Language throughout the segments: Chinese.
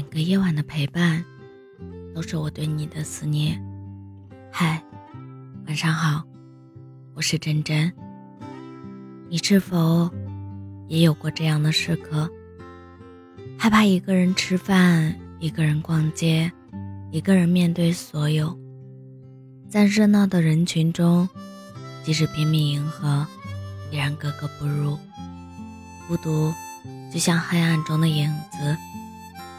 每个夜晚的陪伴，都是我对你的思念。嗨，晚上好，我是真真。你是否也有过这样的时刻？害怕一个人吃饭，一个人逛街，一个人面对所有，在热闹的人群中，即使拼命迎合，依然格格不入。孤独就像黑暗中的影子。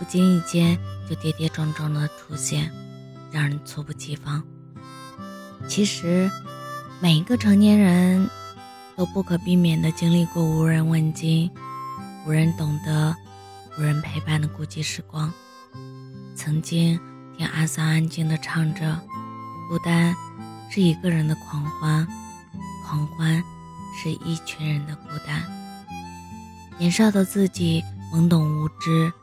不经意间就跌跌撞撞的出现，让人猝不及防。其实，每一个成年人都不可避免的经历过无人问津、无人懂得、无人陪伴的孤寂时光。曾经听阿桑安静的唱着：“孤单是一个人的狂欢，狂欢是一群人的孤单。”年少的自己懵懂无知。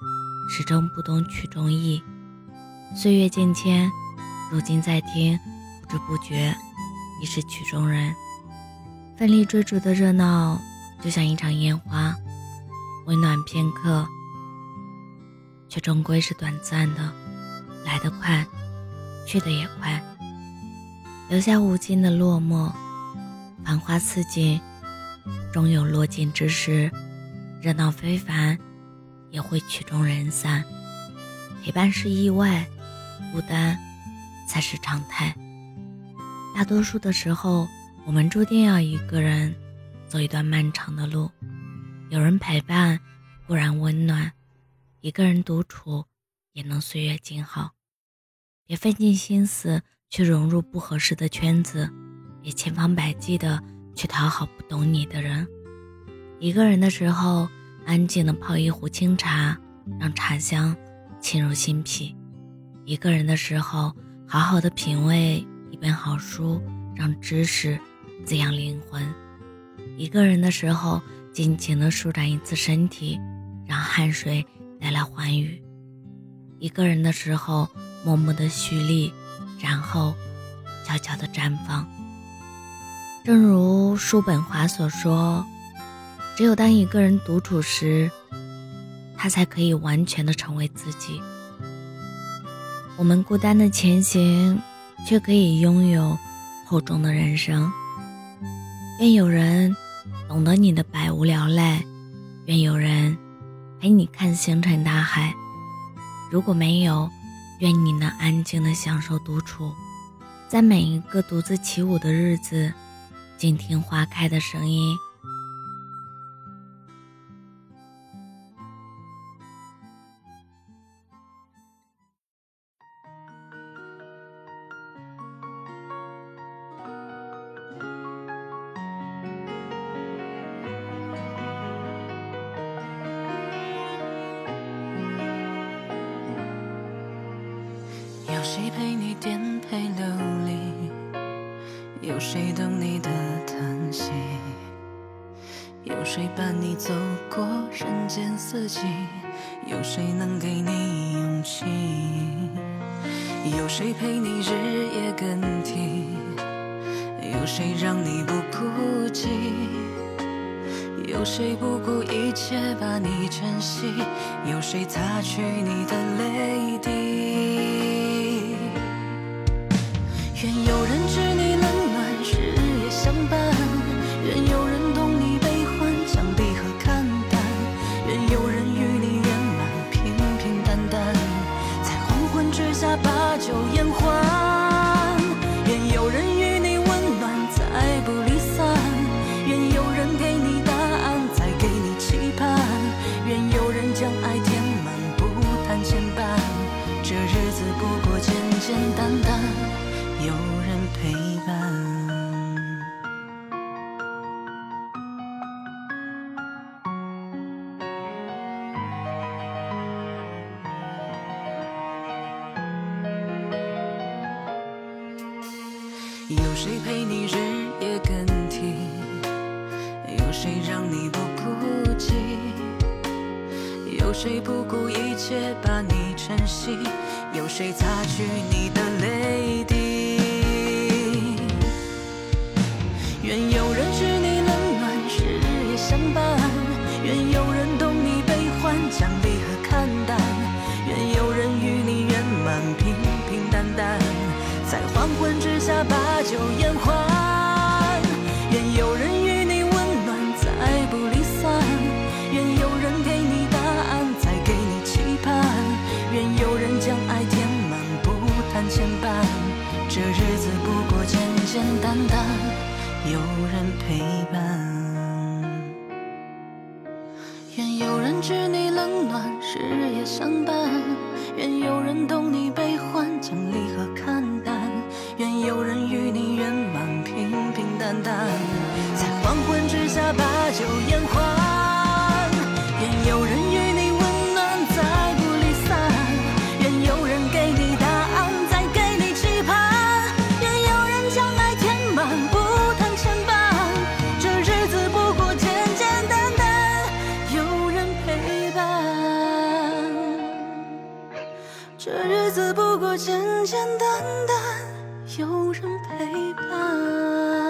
始终不懂曲中意，岁月渐迁，如今再听，不知不觉已是曲中人。奋力追逐的热闹，就像一场烟花，温暖片刻，却终归是短暂的，来得快，去的也快，留下无尽的落寞。繁花似锦，终有落尽之时，热闹非凡。也会曲终人散，陪伴是意外，孤单才是常态。大多数的时候，我们注定要一个人走一段漫长的路。有人陪伴固然温暖，一个人独处也能岁月静好。别费尽心思去融入不合适的圈子，别千方百计的去讨好不懂你的人。一个人的时候。安静的泡一壶清茶，让茶香沁入心脾；一个人的时候，好好的品味一本好书，让知识滋养灵魂；一个人的时候，尽情的舒展一次身体，让汗水带来欢愉；一个人的时候，默默的蓄力，然后悄悄的绽放。正如叔本华所说。只有当一个人独处时，他才可以完全的成为自己。我们孤单的前行，却可以拥有厚重的人生。愿有人懂得你的百无聊赖，愿有人陪你看星辰大海。如果没有，愿你能安静的享受独处，在每一个独自起舞的日子，静听花开的声音。谁陪你颠沛流离？有谁懂你的叹息？有谁伴你走过人间四季？有谁能给你勇气？有谁陪你日夜更替？有谁让你不孤寂？有谁不顾一切把你珍惜？有谁擦去你的有谁陪你日夜更替？有谁让你不孤寂？有谁不顾一切把你珍惜？有谁擦去你的泪滴？陪伴。愿有人知你冷暖，日夜相伴；愿有人懂你悲欢，将离合看淡；愿有人与你圆满，平平淡淡，在黄昏之下把酒言欢。这日子不过简简单单，有人陪伴。